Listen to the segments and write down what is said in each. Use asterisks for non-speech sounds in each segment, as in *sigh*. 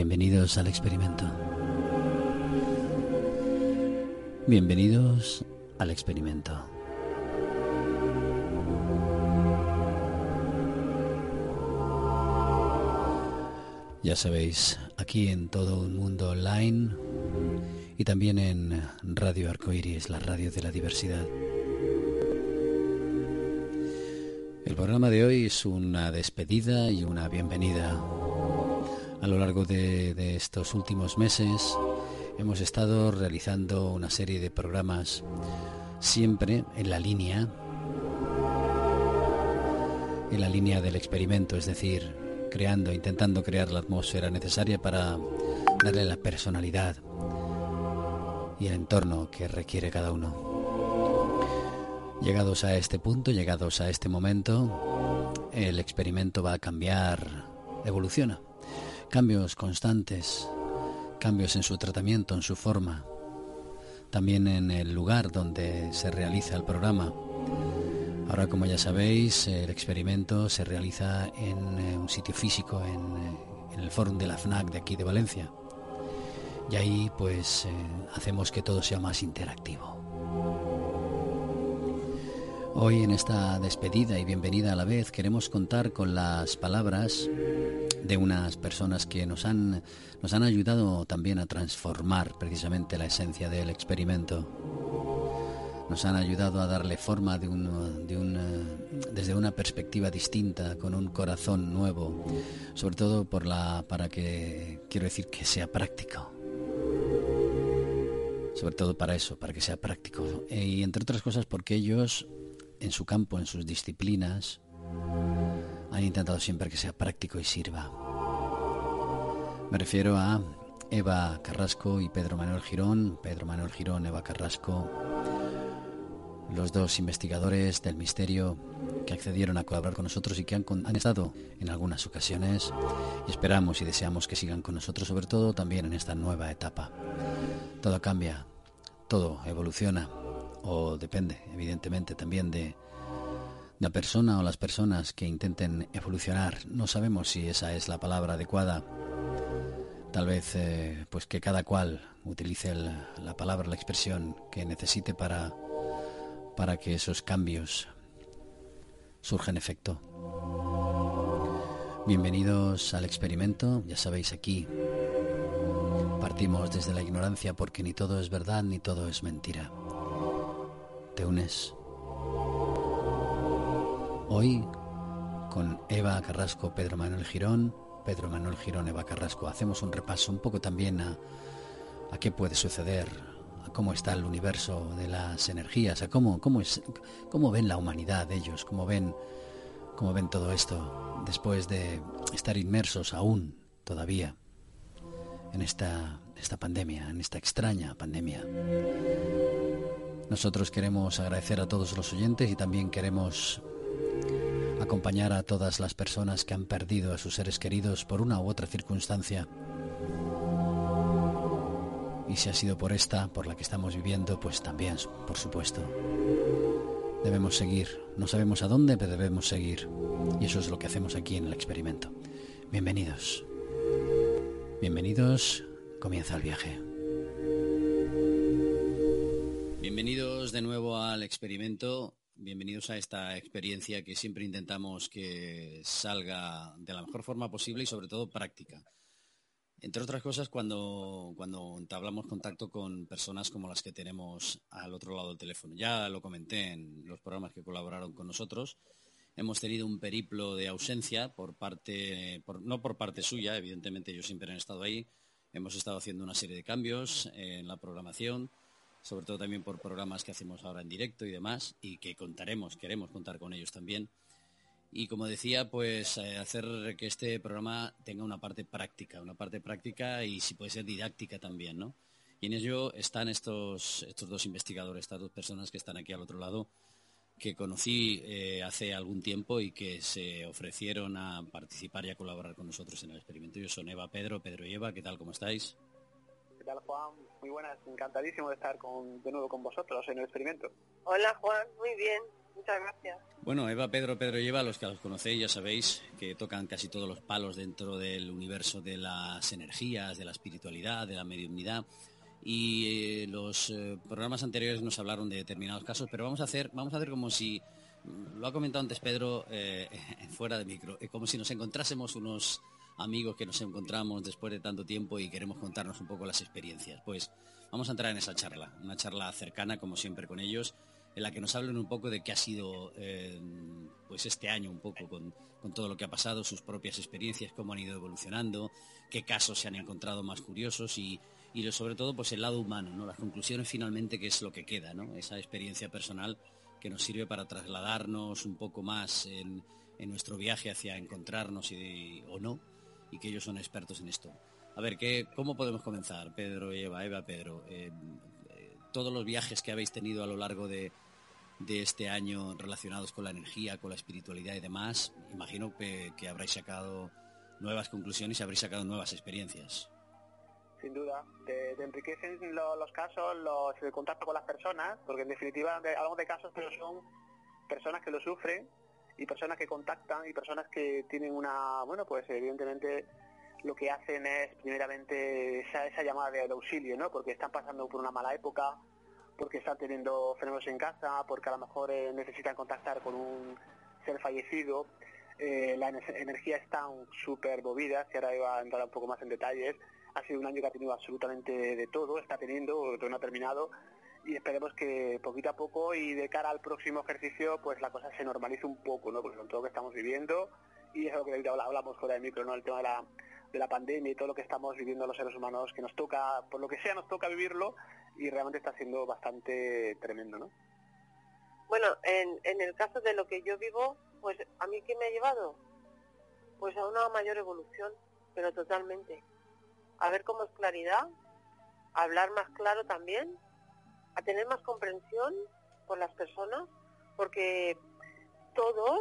Bienvenidos al experimento. Bienvenidos al experimento. Ya sabéis, aquí en todo un mundo online y también en Radio Arcoiris, la radio de la diversidad. El programa de hoy es una despedida y una bienvenida. A lo largo de, estos últimos meses hemos estado realizando una serie de programas siempre en la línea en la línea del experimento, es decir, creando, intentando crear la atmósfera necesaria para darle la personalidad y el entorno que requiere cada uno. Llegados a este punto, llegados a este momento, el experimento va a cambiar, evoluciona. Cambios constantes, cambios en su tratamiento, en su forma, también en el lugar donde se realiza el programa. Ahora, como ya sabéis, el experimento se realiza en eh, un sitio físico, en, eh, en el Fórum de la FNAC de aquí de Valencia. Y ahí, pues, eh, hacemos que todo sea más interactivo. Hoy, en esta despedida y bienvenida a la vez, queremos contar con las palabras de unas personas que nos han, nos han ayudado también a transformar precisamente la esencia del experimento. Nos han ayudado a darle forma de un, de un, eh, desde una perspectiva distinta, con un corazón nuevo, sobre todo por la, para que, quiero decir, que sea práctico. Sobre todo para eso, para que sea práctico. Eh, y entre otras cosas porque ellos, en su campo, en sus disciplinas, han intentado siempre que sea práctico y sirva. Me refiero a Eva Carrasco y Pedro Manuel Girón, Pedro Manuel Girón, Eva Carrasco, los dos investigadores del misterio que accedieron a colaborar con nosotros y que han, han, estado en algunas ocasiones esperamos y deseamos que sigan con nosotros, sobre todo también en esta nueva etapa. Todo cambia, todo evoluciona, o depende, evidentemente, también de la persona o las personas que intenten evolucionar. No sabemos si esa es la palabra adecuada. Tal vez eh, pues que cada cual utilice la palabra, la expresión que necesite para, para que esos cambios surjan efecto. Bienvenidos al experimento, ya sabéis aquí. Partimos desde la ignorancia porque ni todo es verdad ni todo es mentira. ¿Te unes? Hoy con Eva Carrasco, Pedro Manuel Girón, Pedro Manuel Girón, Eva Carrasco, hacemos un repaso un poco también a, qué puede suceder, a cómo está el universo de las energías, a cómo, cómo, cómo ven la humanidad ellos, cómo ven, cómo ven todo esto después de estar inmersos aún todavía en esta, esta pandemia, en esta extraña pandemia. Nosotros queremos agradecer a todos los oyentes y también queremos acompañar a todas las personas que han perdido a sus seres queridos por una u otra circunstancia. Y si ha sido por esta, por la que estamos viviendo, pues también, por supuesto. Debemos seguir. No sabemos a dónde, pero debemos seguir. Y eso es lo que hacemos aquí en el experimento. Bienvenidos. Bienvenidos. Comienza el viaje. Bienvenidos de nuevo al experimento. Bienvenidos a esta experiencia que siempre intentamos que salga de la mejor forma posible y sobre todo práctica. Entre otras cosas, cuando, cuando entablamos contacto con personas como las que tenemos al otro lado del teléfono. Ya lo comenté en los programas que colaboraron con nosotros. Hemos tenido un periplo de ausencia por parte, no por parte suya, evidentemente ellos siempre han estado ahí. Hemos estado haciendo una serie de cambios en la programación sobre todo también por programas que hacemos ahora en directo y demás, y que contaremos, queremos contar con ellos también. Y como decía, pues eh, hacer que este programa tenga una parte práctica, una parte práctica y si puede ser didáctica también, ¿no? Y en ello están estos, estos dos investigadores, estas dos personas que están aquí al otro lado, que conocí eh, hace algún tiempo y que se ofrecieron a participar y a colaborar con nosotros en el experimento. Yo son Eva Pedro, Pedro y Eva, ¿qué tal? ¿Cómo estáis? ¿Qué tal, Juan? Muy buenas, encantadísimo de estar con, de nuevo con vosotros en el experimento. Hola, Juan, muy bien, muchas gracias. Bueno, Eva, Pedro, Pedro y Eva, los que los conocéis ya sabéis que tocan casi todos los palos dentro del universo de las energías, de la espiritualidad, de la mediunidad y eh, los eh, programas anteriores nos hablaron de determinados casos, pero vamos a hacer, vamos a hacer como si, lo ha comentado antes Pedro eh, *laughs* fuera de micro, como si nos encontrásemos unos amigos que nos encontramos después de tanto tiempo y queremos contarnos un poco las experiencias. Pues vamos a entrar en esa charla, una charla cercana como siempre con ellos en la que nos hablen un poco de qué ha sido pues este año un poco con, con, todo lo que ha pasado, sus propias experiencias, cómo han ido evolucionando, qué casos se han encontrado más curiosos y, y sobre todo pues el lado humano, ¿no? Las conclusiones finalmente que es lo que queda, ¿no? Esa experiencia personal que nos sirve para trasladarnos un poco más en, nuestro viaje hacia encontrarnos y, o no, y que ellos son expertos en esto. A ver, ¿qué, ¿cómo podemos comenzar, Pedro y Eva? Eva, Pedro, eh, eh, todos los viajes que habéis tenido a lo largo de, de, este año relacionados con la energía, con la espiritualidad y demás, imagino que, que habréis sacado nuevas conclusiones y habréis sacado nuevas experiencias sin duda. Te, enriquecen los casos, los, el contacto con las personas, porque en definitiva hablamos de casos, pero son personas que lo sufren y personas que contactan y personas que tienen una, bueno, pues evidentemente lo que hacen es primeramente esa, esa llamada de auxilio, ¿no? Porque están pasando por una mala época, porque están teniendo fenómenos en casa, porque a lo mejor eh, necesitan contactar con un ser fallecido. Eh, las energías están súper movidas, y ahora iba a entrar un poco más en detalles, ha sido un año que ha tenido absolutamente de todo, está teniendo, no ha terminado y esperemos que poquito a poco y de cara al próximo ejercicio pues la cosa se normalice un poco, ¿no? Porque con todo lo que estamos viviendo y es lo que hablamos fuera de micro, ¿no? El tema de la, de la pandemia y todo lo que estamos viviendo los seres humanos, que nos toca, por lo que sea, nos toca vivirlo y realmente está siendo bastante tremendo, ¿no? Bueno, en, en el caso de lo que yo vivo, pues a mí qué me ha llevado? Pues a una mayor evolución, pero totalmente a ver cómo es claridad, hablar más claro también, a tener más comprensión por las personas, porque todos,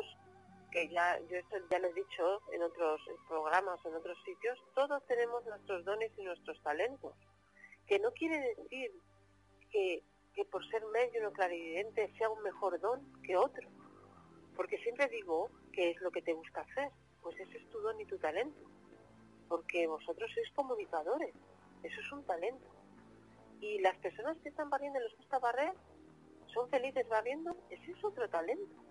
que ya yo esto ya lo he dicho en otros programas, en otros sitios, todos tenemos nuestros dones y nuestros talentos, que no quiere decir que, que por ser medio o clarividente sea un mejor don que otro, porque siempre digo que es lo que te gusta hacer, pues ese es tu don y tu talento porque vosotros sois comunicadores, eso es un talento. Y las personas que están barriendo y les gusta barrer, son felices barriendo, ese es otro talento.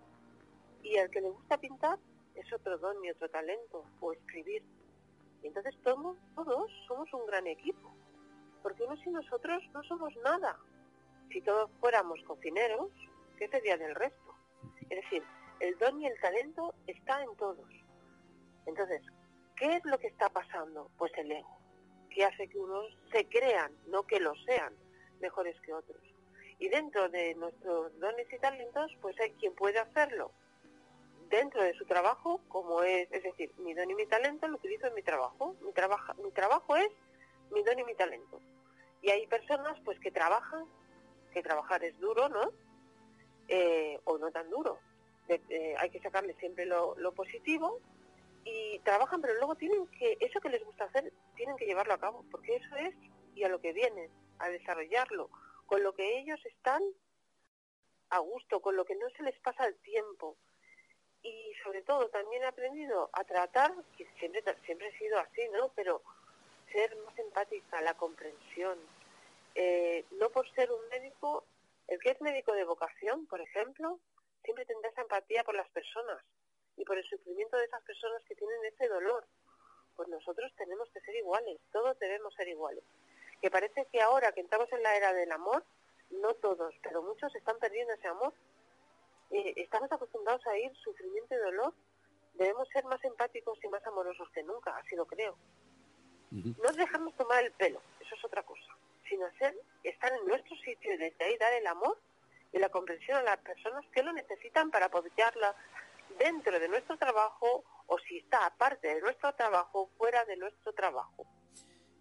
Y al que le gusta pintar, es otro don y otro talento, o escribir. Y entonces todos, todos somos un gran equipo, porque unos y nosotros no somos nada. Si todos fuéramos cocineros, ¿qué sería del resto? Es decir, el don y el talento está en todos. Entonces, ¿Qué es lo que está pasando? Pues el ego, que hace que unos se crean, no que lo sean, mejores que otros. Y dentro de nuestros dones y talentos, pues hay quien puede hacerlo dentro de su trabajo, como es, es decir, mi don y mi talento lo utilizo en mi trabajo. Mi, trabajo, mi trabajo es mi don y mi talento. Y hay personas pues que trabajan, que trabajar es duro, ¿no? Eh, o no tan duro. Eh, hay que sacarle siempre lo, lo positivo y trabajan, pero luego tienen que, eso que les llevarlo a cabo, porque eso es y a lo que vienen, a desarrollarlo, con lo que ellos están a gusto, con lo que no se les pasa el tiempo. Y sobre todo también he aprendido a tratar, que siempre, siempre he sido así, ¿no? Pero ser más empática, la comprensión. Eh, no por ser un médico, el que es médico de vocación, por ejemplo, siempre tendrá esa empatía por las personas y por el sufrimiento de esas personas que tienen ese dolor. Pues nosotros tenemos que ser iguales, todos debemos ser iguales. Que parece que ahora que entramos en la era del amor, no todos, pero muchos están perdiendo ese amor. Eh, estamos acostumbrados a ir sufrimiento y dolor. Debemos ser más empáticos y más amorosos que nunca, así lo creo. No dejamos tomar el pelo, eso es otra cosa. sino ser, estar en nuestro sitio y desde ahí dar el amor y la comprensión a las personas que lo necesitan para apoyarla dentro de nuestro trabajo o si está aparte de nuestro trabajo, fuera de nuestro trabajo.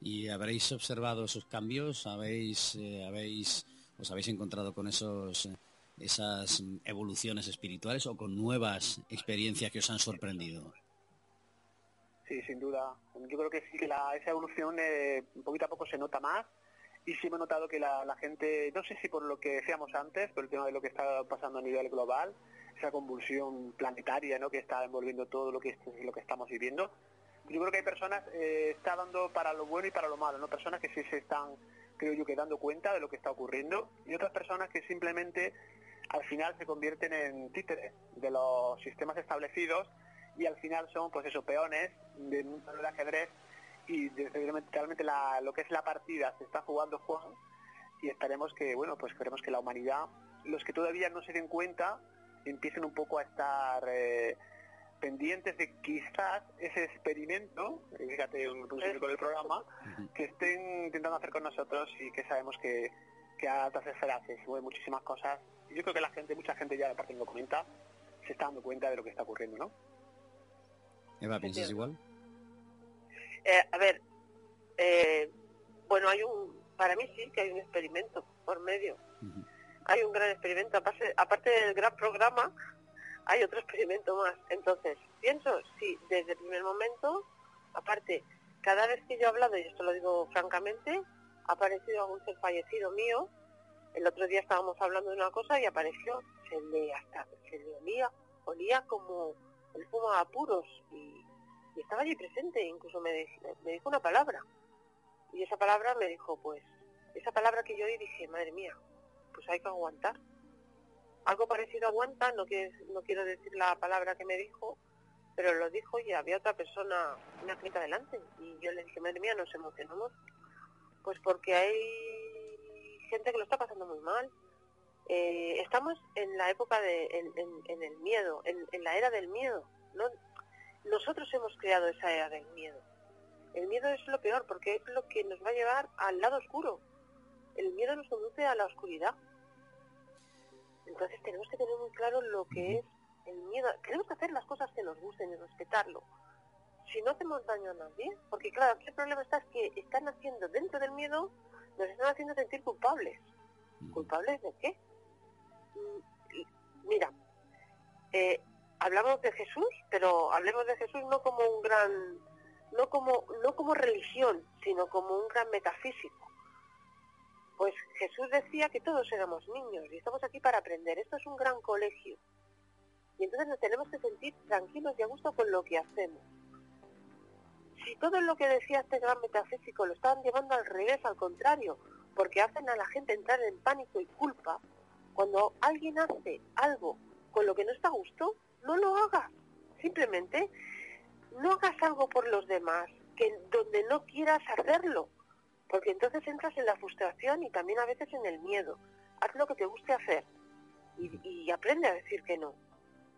¿Y habréis observado esos cambios? ¿Habéis, eh, habéis, os habéis encontrado con esos, eh, esas evoluciones espirituales o con nuevas experiencias que os han sorprendido? Sí, sin duda. Yo creo que sí que la, esa evolución eh, poquito a poco se nota más y sí me he notado que la, gente, no sé si por lo que decíamos antes, por el tema de lo que está pasando a nivel global, esa convulsión planetaria ¿no? que está envolviendo todo lo que, lo que estamos viviendo, yo creo que hay personas, eh, está dando para lo bueno y para lo malo, ¿no? Personas que sí se están, creo yo, que dando cuenta de lo que está ocurriendo y otras personas que simplemente al final se convierten en títeres de los sistemas establecidos y al final son, pues esos peones de un de ajedrez y realmente lo que es la partida se está jugando Juan y esperemos que, bueno, pues esperemos que la humanidad, los que todavía no se den cuenta, empiecen un poco a estar eh, pendientes de quizás ese experimento, fíjate un con el programa, que estén intentando hacer con nosotros y que sabemos que, que a altas esferas se mueven muchísimas cosas. Yo creo que la gente, mucha gente ya, aparte lo comenta, se está dando cuenta de lo que está ocurriendo, ¿no? Eva, ¿piensas igual? Eh, a ver, eh, bueno, hay un, para mí sí que hay un experimento por medio. Hay un gran experimento, aparte, aparte del gran programa, hay otro experimento más. Entonces, pienso, sí, desde el primer momento, aparte, cada vez que yo he hablado, y esto lo digo francamente, ha aparecido algún ser fallecido mío. El otro día estábamos hablando de una cosa y apareció, se le hasta, se le olía, olía como el fuma a puros y y estaba allí presente, incluso me, me dijo una palabra. Y esa palabra me dijo, pues, esa palabra que yo oí dije, madre mía, pues hay que aguantar. Algo parecido aguanta, no, quiero, no quiero decir la palabra que me dijo, pero lo dijo y había otra persona, una clienta delante. Y yo le dije, madre mía, nos emocionamos. Pues porque hay gente que lo está pasando muy mal. Eh, estamos en la época de, en, el miedo, en, en, la era del miedo. ¿no? Nosotros hemos creado esa era del miedo. El miedo es lo peor porque es lo que nos va a llevar al lado oscuro. El miedo nos conduce a la oscuridad. Entonces tenemos que tener muy claro lo que es el miedo. Tenemos que hacer las cosas que nos gusten y respetarlo. Si no hacemos daño a nadie, porque claro, aquí el problema está es que están haciendo dentro del miedo, nos están haciendo sentir culpables. ¿Culpables de qué? Mm, mira, eh, hablamos de Jesús, pero hablemos de Jesús no como un gran, no como, no como religión, sino como un gran metafísico. Pues Jesús decía que todos éramos niños y estamos aquí para aprender. Esto es un gran colegio. Y entonces nos tenemos que sentir tranquilos y a gusto con lo que hacemos. Si todo lo que decía este gran metafísico lo estaban llevando al revés, al contrario, porque hacen a la gente entrar en pánico y culpa, cuando alguien hace algo con lo que no está a gusto, no lo hagas. Simplemente no hagas algo por los demás que donde no quieras hacerlo, porque entonces entras en la frustración y también a veces en el miedo. Haz lo que te guste hacer y, aprende a decir que no.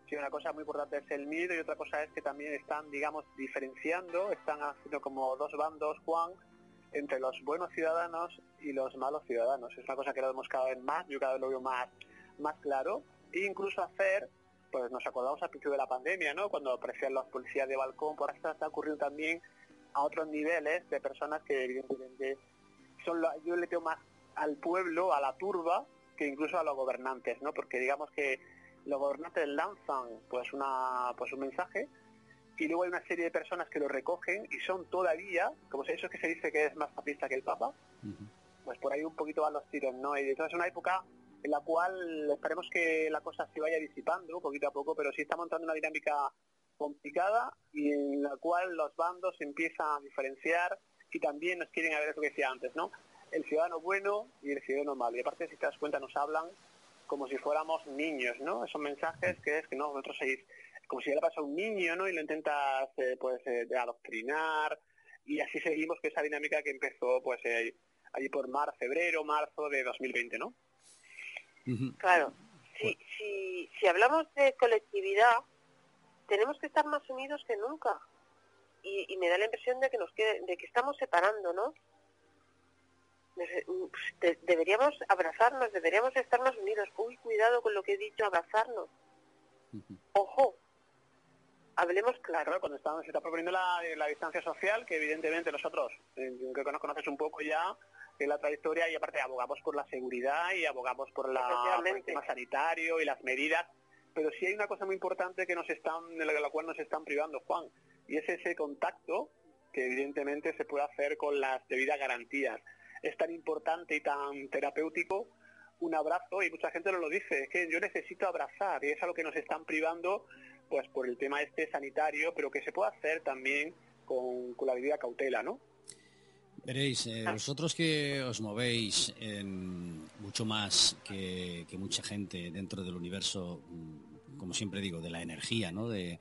Sí, una cosa muy importante es el miedo y otra cosa es que también están, digamos, diferenciando, están haciendo como dos bandos, Juan, entre los buenos ciudadanos y los malos ciudadanos. Es una cosa que lo vemos cada vez más, yo cada vez lo veo más, más claro, e incluso hacer pues nos acordamos al principio de la pandemia, ¿no? Cuando aparecían los policías de balcón, por esto está ocurriendo también a otros niveles de personas que evidentemente son yo le tengo más al pueblo, a la turba, que incluso a los gobernantes, ¿no? Porque digamos que los gobernantes lanzan pues una pues un mensaje y luego hay una serie de personas que lo recogen y son todavía, como eso es que se dice que es más papista que el Papa, pues por ahí un poquito van los tiros, ¿no? Y entonces es una época en la cual esperemos que la cosa se vaya disipando poquito a poco, pero sí está montando una dinámica complicada y en la cual los bandos empiezan a diferenciar y también nos quieren a ver lo que decía antes, ¿no? El ciudadano bueno y el ciudadano malo. Y aparte, si te das cuenta, nos hablan como si fuéramos niños, ¿no? Esos mensajes que es que no, nosotros sois como si le pasa a un niño, ¿no? Y lo intentas, eh, pues, eh, adoctrinar y así seguimos con esa dinámica que empezó, pues, eh, allí por mar, febrero, marzo de 2020, ¿no? Claro, si, si, si hablamos de colectividad, tenemos que estar más unidos que nunca. Y, me da la impresión de que nos de que estamos separando, ¿no? deberíamos abrazarnos, deberíamos estar más unidos. Uy, cuidado con lo que he dicho, abrazarnos. Ojo, hablemos claro. cuando estamos, se está proponiendo la, la, distancia social, que evidentemente nosotros, eh, creo que nos conoces un poco ya, que la trayectoria, y aparte abogamos por la seguridad y abogamos por, la, el tema sanitario y las medidas, pero sí hay una cosa muy importante que nos están, de la cual nos están privando, Juan, y es ese contacto que evidentemente se puede hacer con las debidas garantías. Es tan importante y tan terapéutico un abrazo y mucha gente nos lo dice, es que yo necesito abrazar y es a lo que nos están privando pues por el tema este sanitario, pero que se puede hacer también con, la debida cautela, ¿no? Veréis, eh, vosotros que os movéis en mucho más que, mucha gente dentro del universo, mm, como siempre digo, de la energía, ¿no? De,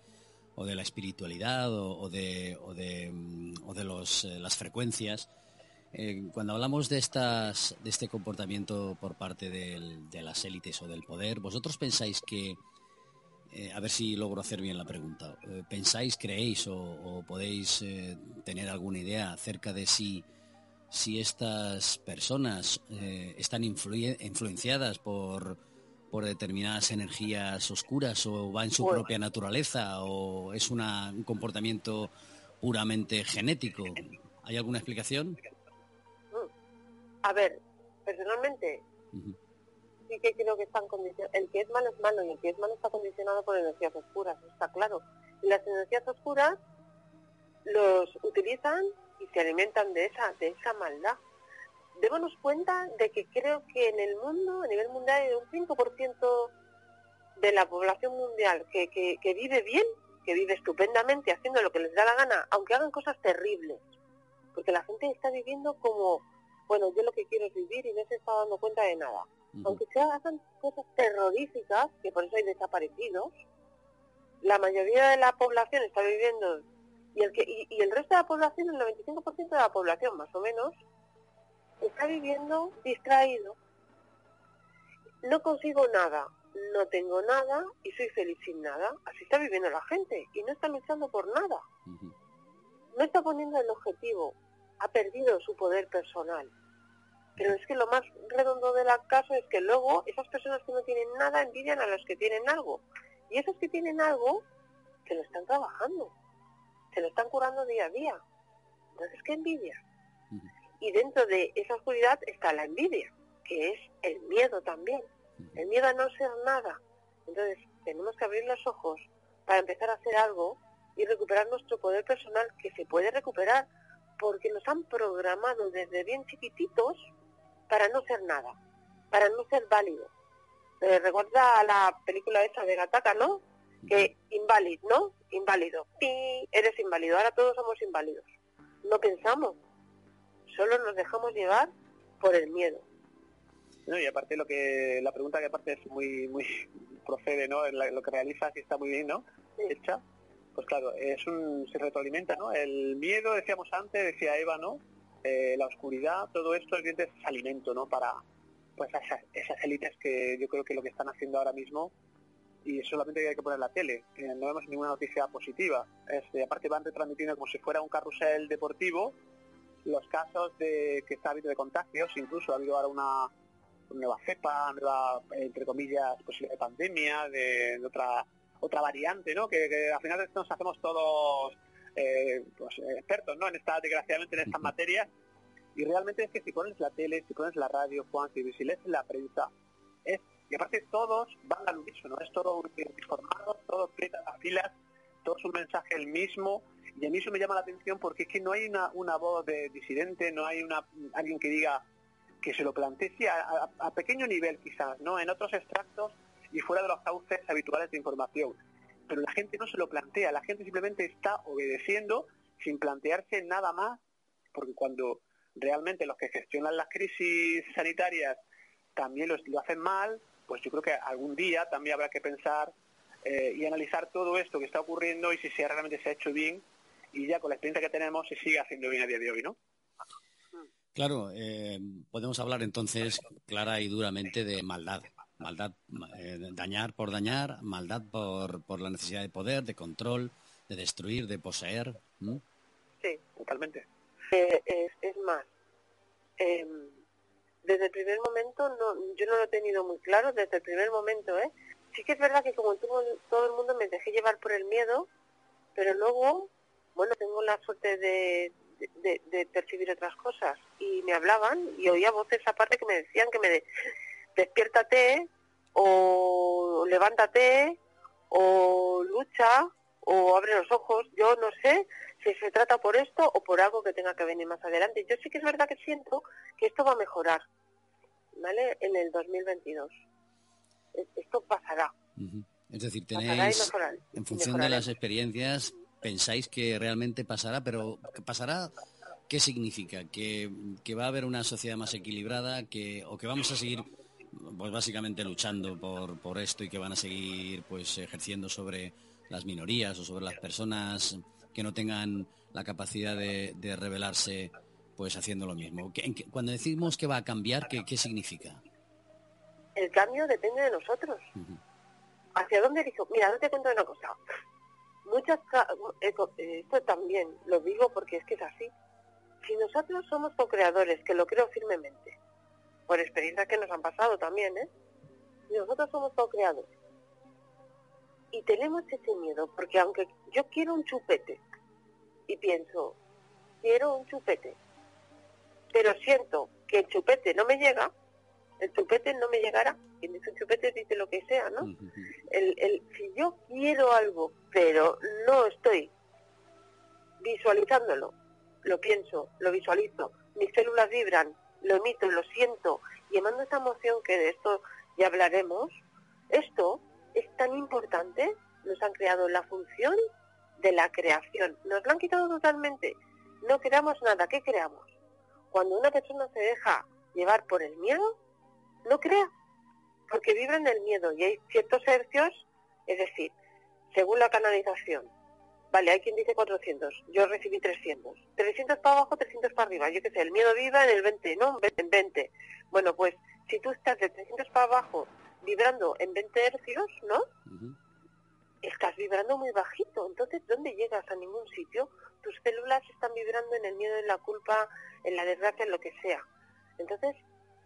o de la espiritualidad o, de, o de, mm, o de los, eh, las frecuencias. Eh, cuando hablamos de, estas, de este comportamiento por parte de las élites o del poder, ¿vosotros pensáis que eh, a ver si logro hacer bien la pregunta. Eh, ¿Pensáis, creéis o, podéis eh, tener alguna idea acerca de si, si estas personas están influenciadas por, por determinadas energías oscuras o va en su propia naturaleza o es un comportamiento puramente genético? ¿Hay alguna explicación? A ver, personalmente, sí que creo que están condicionados. El que es malo es malo y el que es malo está condicionado por energías oscuras, está claro. Las energías oscuras los utilizan y se alimentan de esa, de esa maldad. Démonos cuenta de que creo que en el mundo, a nivel mundial, hay un 5% de la población mundial que, que vive bien, que vive estupendamente haciendo lo que les da la gana, aunque hagan cosas terribles. Porque la gente está viviendo como, bueno, yo lo que quiero es vivir y no se está dando cuenta de nada aunque se hagan cosas terroríficas, que por eso hay desaparecidos, la mayoría de la población está viviendo, y el, que, y, el resto de la población, el 95% de la población más o menos, está viviendo distraído. No consigo nada, no tengo nada y soy feliz sin nada. Así está viviendo la gente y no está luchando por nada. No está poniendo el objetivo, ha perdido su poder personal. Pero es que lo más redondo del caso es que luego esas personas que no tienen nada envidian a los que tienen algo. Y esos que tienen algo, se lo están trabajando, se lo están curando día a día. Entonces, ¿qué envidia? Y dentro de esa oscuridad está la envidia, que es el miedo también. El miedo a no ser nada. Entonces, tenemos que abrir los ojos para empezar a hacer algo y recuperar nuestro poder personal, que se puede recuperar, porque nos han programado desde bien chiquititos para no ser nada, para no ser válido. Eh, recuerda a la película esa de Gataka, ¿no? Que inválido, ¿no? Inválido. Y eres inválido. Ahora todos somos inválidos. No pensamos. Solo nos dejamos llevar por el miedo. No, y aparte lo que la pregunta que aparte es muy muy *laughs* procede, ¿no? lo que realizas y está muy bien, ¿no? Hecha. Pues claro, es un se retroalimenta, ¿no? El miedo, decíamos antes, decía Eva, ¿no? Eh, la oscuridad, todo esto es alimento, ¿no? Para pues esas, esas élites que yo creo que lo que están haciendo ahora mismo y solamente hay que poner la tele, no vemos ninguna noticia positiva. Este, aparte van retransmitiendo como si fuera un carrusel deportivo los casos de que está habido de contagios, incluso ha habido ahora una, nueva cepa, nueva, entre comillas, posible pandemia, de, otra otra variante, ¿no? Que, que, al final nos hacemos todos eh, pues, expertos ¿no? en esta, desgraciadamente en estas materias. Y realmente es que si pones la tele, si pones la radio, Juan, si, lees la prensa, es, y aparte todos van al unísono, es todo informado, todos aprietan las filas, todos un mensaje el mismo, y a mí eso me llama la atención porque es que no hay una, una voz de disidente, no hay una alguien que diga que se lo plantee, a, a, pequeño nivel quizás, ¿no? En otros extractos y fuera de los cauces habituales de información pero la gente no se lo plantea, la gente simplemente está obedeciendo sin plantearse nada más, porque cuando realmente los que gestionan las crisis sanitarias también lo, hacen mal, pues yo creo que algún día también habrá que pensar eh, y analizar todo esto que está ocurriendo y si realmente se ha hecho bien y ya con la experiencia que tenemos se sigue haciendo bien a día de hoy, ¿no? Claro, eh, podemos hablar entonces clara y duramente de maldad maldad, eh, dañar por dañar, maldad por, por la necesidad de poder, de control, de destruir, de poseer. Sí, totalmente. Eh, es, más, em, desde el primer momento no, yo no lo he tenido muy claro desde el primer momento, ¿eh? Sí que es verdad que como todo, todo el mundo me dejé llevar por el miedo, pero luego, bueno, tengo la suerte de, de, percibir otras cosas y me hablaban y oía voces aparte que me decían que me de, despiértate o levántate o lucha o abre los ojos, yo no sé si se trata por esto o por algo que tenga que venir más adelante. Yo sí que es verdad que siento que esto va a mejorar, ¿vale? En el 2022. Esto pasará. Es decir, tenéis, en función de las experiencias, pensáis que realmente pasará, pero ¿pasará qué significa? ¿Que, va a haber una sociedad más equilibrada que, o que vamos a seguir pues básicamente luchando por, por esto y que van a seguir pues ejerciendo sobre las minorías o sobre las personas que no tengan la capacidad de, de rebelarse pues haciendo lo mismo. Cuando decimos que va a cambiar, ¿qué, qué significa? El cambio depende de nosotros. ¿Hacia dónde dijo? Mira, no te cuento una cosa. Muchas, esto también lo digo porque es que es así. Si nosotros somos co-creadores, que lo creo firmemente, por experiencias que nos han pasado también, ¿eh? Nosotros somos co-creadores y tenemos ese miedo, porque aunque yo quiero un chupete y pienso, quiero un chupete, pero siento que el chupete no me llega, el chupete no me llegará. Quien dice un chupete dice lo que sea, ¿no? El, el, si yo quiero algo, pero no estoy visualizándolo, lo pienso, lo visualizo, mis células vibran, lo emito, lo siento, y emando esa emoción que de esto ya hablaremos, esto es tan importante, nos han creado la función de la creación. Nos lo han quitado totalmente. No creamos nada. ¿Qué creamos? Cuando una persona se deja llevar por el miedo, no crea, porque vive en el miedo y hay ciertos hercios, es decir, según la canalización. Vale, hay quien dice 400, yo recibí 300. 300 para abajo, 300 para arriba. Yo qué sé, el miedo viva en el 20, ¿no? En 20. Bueno, pues si tú estás de 300 para abajo vibrando en 20 hercios, ¿no? Estás vibrando muy bajito. Entonces, ¿dónde llegas? A ningún sitio. Tus células están vibrando en el miedo, en la culpa, en la desgracia, en lo que sea. Entonces,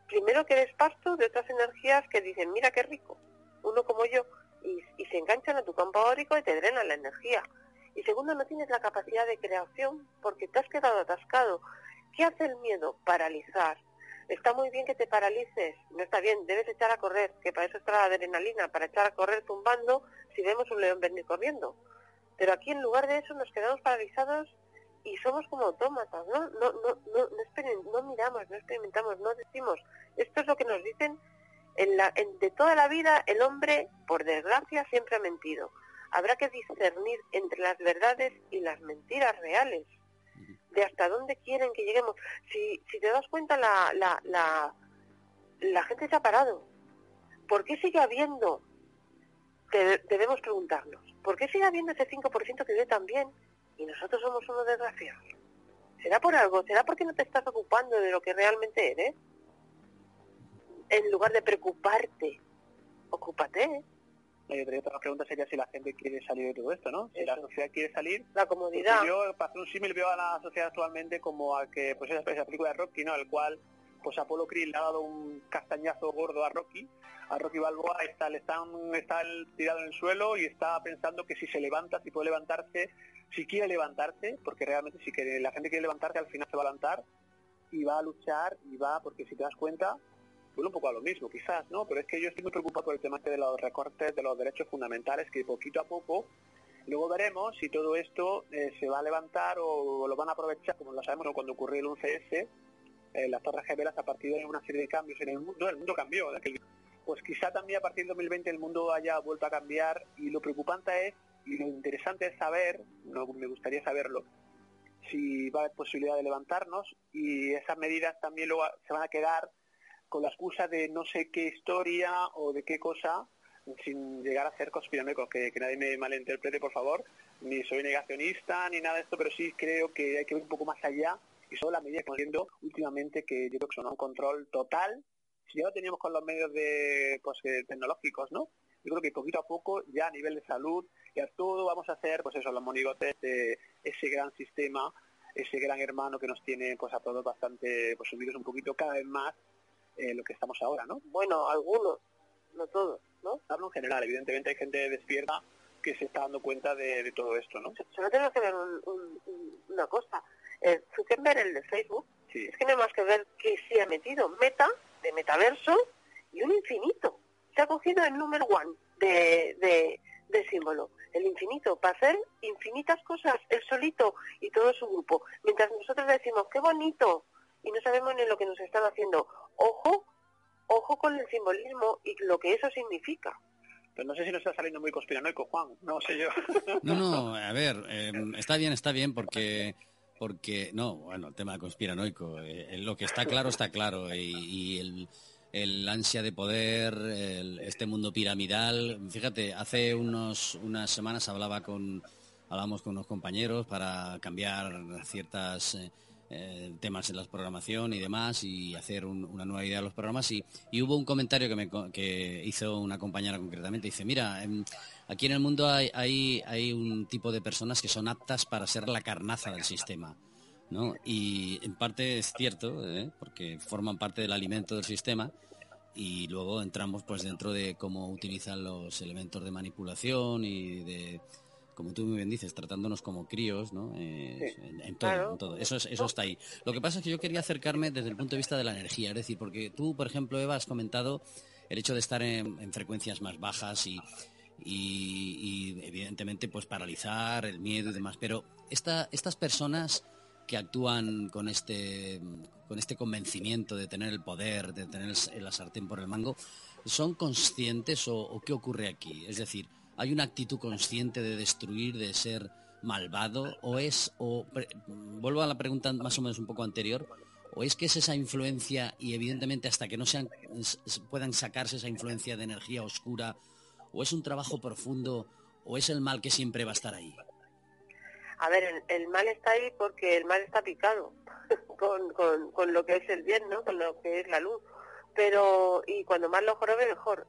primero que eres pasto de otras energías que dicen, mira qué rico, uno como yo, y, se enganchan a tu campo áurico y te drenan la energía. Y segundo, no tienes la capacidad de creación porque te has quedado atascado. ¿Qué hace el miedo? Paralizar, Está muy bien que te paralices, no está bien, debes echar a correr, que para eso está la adrenalina, para echar a correr tumbando si vemos un león venir corriendo. Pero aquí en lugar de eso nos quedamos paralizados y somos como autómatas, ¿no? No, no, no, no, miramos, no experimentamos, no decimos. Esto es lo que nos dicen en la, en, de toda la vida el hombre, por desgracia, siempre ha mentido. Habrá que discernir entre las verdades y las mentiras reales de hasta dónde quieren que lleguemos. Si, te das cuenta, la, gente se ha parado. ¿Por qué sigue habiendo? debemos preguntarnos. ¿Por qué sigue habiendo ese 5% que vive tan bien y nosotros somos unos desgraciados? ¿Será por algo? ¿Será porque no te estás ocupando de lo que realmente eres? En lugar de preocuparte, ocúpate. Eh, otra pregunta sería si la gente quiere salir de todo esto, ¿no? Si la sociedad quiere salir... La comodidad. yo, para hacer un símil, veo a la sociedad actualmente como a que, pues esa, esa película de Rocky, ¿no? Al cual, pues Apolo Creed le ha dado un castañazo gordo a Rocky, a Rocky Balboa, está, le están, está tirado en el suelo y está pensando que si se levanta, si puede levantarse, si quiere levantarse, porque realmente si quiere, la gente quiere levantarse, al final se va a levantar y va a luchar y va, porque si te das cuenta, un poco a lo mismo, quizás, ¿no? Pero es que yo estoy muy preocupado por el tema de los recortes de los derechos fundamentales, que poquito a poco, luego veremos si todo esto eh, se va a levantar o, lo van a aprovechar, como lo sabemos cuando ocurrió el 11S, eh, las Torres Gemelas, a partir de una serie de cambios en el mundo, el mundo cambió. pues quizá también a partir del 2020 el mundo haya vuelto a cambiar y lo preocupante es, y lo interesante es saber, no, me gustaría saberlo, si va a haber posibilidad de levantarnos y esas medidas también luego se van a quedar con la excusa de no sé qué historia o de qué cosa, sin llegar a ser conspiranoico, que, que nadie me malinterprete, por favor, ni soy negacionista ni nada de esto, pero sí creo que hay que ver un poco más allá y solo la medida que viendo últimamente, que yo creo que son un control total, si ya lo teníamos con los medios de pues, eh, tecnológicos, ¿no? Yo creo que poquito a poco, ya a nivel de salud, y a todo vamos a hacer, pues eso, los monigotes de ese gran sistema, ese gran hermano que nos tiene pues a todos bastante pues subidos un poquito cada vez más eh, lo que estamos ahora, ¿no? Bueno, algunos, no todos, ¿no? Hablo en general, evidentemente hay gente despierta que se está dando cuenta de, todo esto, ¿no? Solo tenemos que ver una cosa. El Zuckerberg, el de Facebook, es que no hay más que ver que se ha metido meta, de metaverso, y un infinito. Se ha cogido el número one de, de, de símbolo, el infinito, para hacer infinitas cosas, él solito y todo su grupo. Mientras nosotros decimos, qué bonito, y no sabemos ni lo que nos están haciendo. Ojo, ojo con el simbolismo y lo que eso significa. Pero no sé si nos está saliendo muy conspiranoico, Juan, no sé yo. *laughs* No, no, a ver, *laughs* em, está bien, está bien, porque porque no, bueno, el tema conspiranoico, eh, lo que está claro está claro y, el, el, ansia de poder, este mundo piramidal, fíjate, hace unos unas semanas hablaba con hablamos con unos compañeros para cambiar ciertas eh, eh, temas en la programación y demás y hacer una nueva idea de los programas y, hubo un comentario que, me, que hizo una compañera concretamente dice mira em, aquí en el mundo hay, hay, un tipo de personas que son aptas para ser la carnaza del sistema ¿no? y en parte es cierto ¿eh? porque forman parte del alimento del sistema y luego entramos pues dentro de cómo utilizan los elementos de manipulación y de como tú muy bien dices, tratándonos como críos, ¿no? Eh, en, todo, Eso, eso está ahí. Lo que pasa es que yo quería acercarme desde el punto de vista de la energía, es decir, porque tú, por ejemplo, Eva, has comentado el hecho de estar en, frecuencias más bajas y, y, evidentemente, pues paralizar, el miedo y demás. Pero esta, estas personas que actúan con este, con este convencimiento de tener el poder, de tener la sartén por el mango, ¿son conscientes o qué ocurre aquí? Es decir, hay una actitud consciente de destruir, de ser malvado, o es, o vuelvo a la pregunta más o menos un poco anterior, o es que es esa influencia y evidentemente hasta que no sean, puedan sacarse esa influencia de energía oscura, o es un trabajo profundo, o es el mal que siempre va a estar ahí. A ver, el, mal está ahí porque el mal está picado *laughs* con, con, lo que es el bien, ¿no? Con lo que es la luz. Pero, y cuando más lo jorobe, mejor.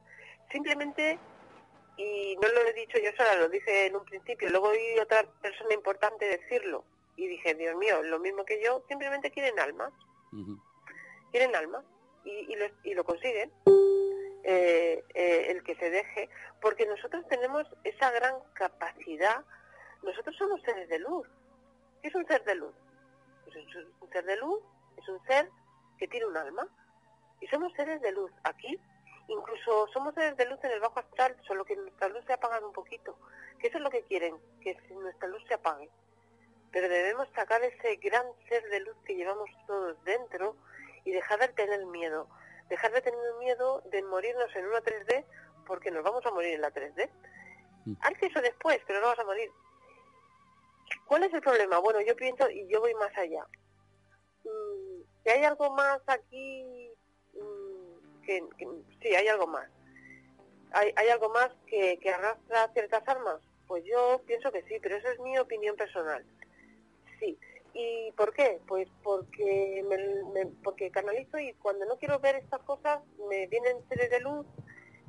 Simplemente y no lo he dicho yo sola, lo dije en un principio, luego oí otra persona importante decirlo y dije, Dios mío, lo mismo que yo, simplemente quieren alma, quieren alma y, y, lo, y lo consiguen, eh, eh, el que se deje, porque nosotros tenemos esa gran capacidad, nosotros somos seres de luz. ¿Qué es un ser de luz? Pues un ser de luz es un ser que tiene un alma y somos seres de luz aquí Incluso somos seres de luz en el bajo astral, solo que nuestra luz se ha apagado un poquito. Que eso es lo que quieren, que nuestra luz se apague. Pero debemos sacar ese gran ser de luz que llevamos todos dentro y dejar de tener miedo. Dejar de tener miedo de morirnos en una 3D porque nos vamos a morir en la 3D. Mm. Antes o después, pero no vas a morir. ¿Cuál es el problema? Bueno, yo pienso y yo voy más allá. Mm, si hay algo más aquí que, sí, hay algo más. Hay, hay algo más que, que arrastra ciertas armas. Pues yo pienso que sí, pero esa es mi opinión personal. Sí. ¿Y por qué? Pues porque me, porque canalizo y cuando no quiero ver estas cosas me vienen seres de luz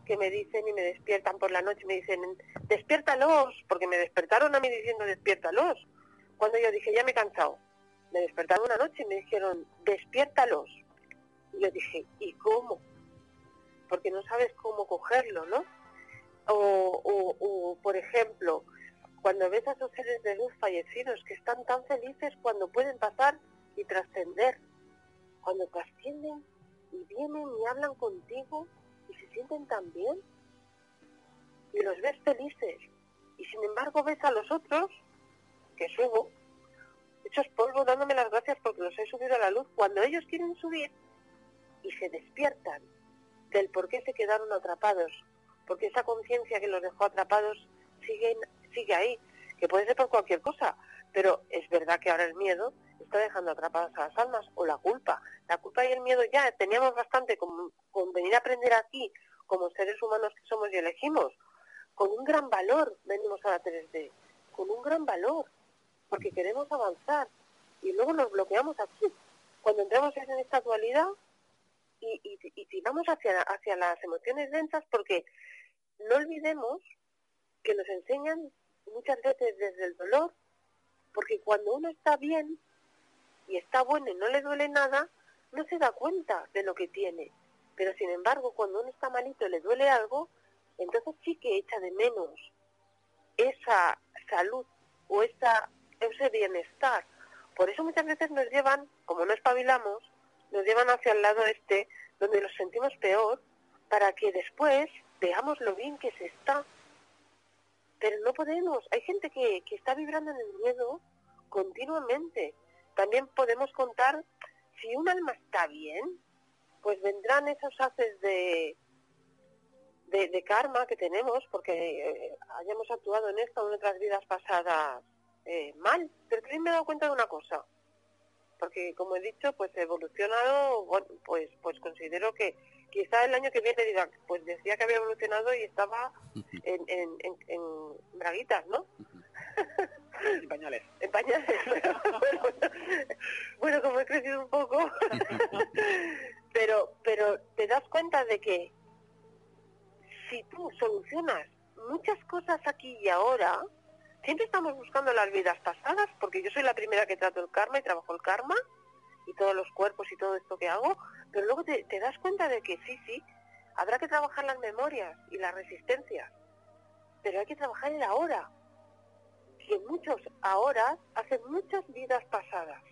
que me dicen y me despiertan por la noche, me dicen, despiértalos, porque me despertaron a mí diciendo, despiértalos. Cuando yo dije, ya me he cansado, me despertaron una noche y me dijeron, despiértalos. Y yo dije, ¿y cómo? Porque no sabes cómo cogerlo, ¿no? O, por ejemplo, cuando ves a esos seres de luz fallecidos que están tan felices cuando pueden pasar y trascender, cuando trascienden y vienen y hablan contigo y se sienten tan bien y los ves felices y sin embargo ves a los otros que subo hechos polvo dándome las gracias porque los he subido a la luz cuando ellos quieren subir y se despiertan del por qué se quedaron atrapados, porque esa conciencia que los dejó atrapados sigue, sigue ahí, que puede ser por cualquier cosa, pero es verdad que ahora el miedo está dejando atrapadas a las almas, o la culpa. La culpa y el miedo ya teníamos bastante con, con venir a aprender aquí, como seres humanos que somos y elegimos, con un gran valor venimos a la 3D, con un gran valor, porque queremos avanzar, y luego nos bloqueamos aquí. Cuando entramos en esta dualidad, y, y, vamos hacia, hacia las emociones densas porque no olvidemos que nos enseñan muchas veces desde el dolor, porque cuando uno está bien y está bueno y no le duele nada, no se da cuenta de lo que tiene. Pero sin embargo, cuando uno está malito y le duele algo, entonces sí que echa de menos esa salud o esa, ese bienestar. Por eso muchas veces nos llevan, como no espabilamos, nos llevan hacia el lado este, donde nos sentimos peor, para que después veamos lo bien que se está. Pero no podemos. Hay gente que, que está vibrando en el miedo continuamente. También podemos contar, si un alma está bien, pues vendrán esos haces de, de, karma que tenemos porque eh, hayamos actuado en esta o en otras vidas pasadas eh, mal. Pero también me he dado cuenta de una cosa, porque como he dicho, pues he evolucionado, pues, pues considero que quizá el año que viene diga, pues decía que había evolucionado y estaba en, en, en, braguitas, ¿no? En pañales. *laughs* En pañales. *laughs* bueno, como he crecido un poco, *laughs* pero, pero te das cuenta de que si tú solucionas muchas cosas aquí y ahora, siempre estamos buscando las vidas pasadas, porque yo soy la primera que trato el karma y trabajo el karma y todos los cuerpos y todo esto que hago, pero luego te, das cuenta de que sí, sí, habrá que trabajar las memorias y las resistencias, pero hay que trabajar el ahora. Y muchos ahora hacen muchas vidas pasadas.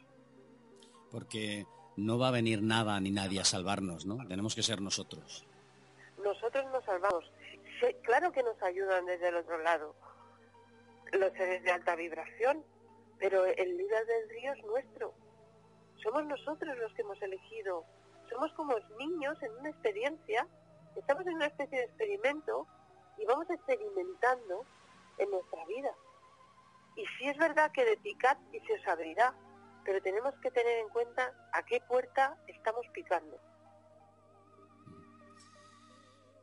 Porque no va a venir nada ni nadie a salvarnos, ¿no? Tenemos que ser nosotros nosotros nos salvamos. claro que nos ayudan desde el otro lado los seres de alta vibración, pero el líder del río es nuestro. Somos nosotros los que hemos elegido. Somos como niños en una experiencia, estamos en una especie de experimento y vamos experimentando en nuestra vida. Y sí es verdad que de picad y se os abrirá, pero tenemos que tener en cuenta a qué puerta estamos picando.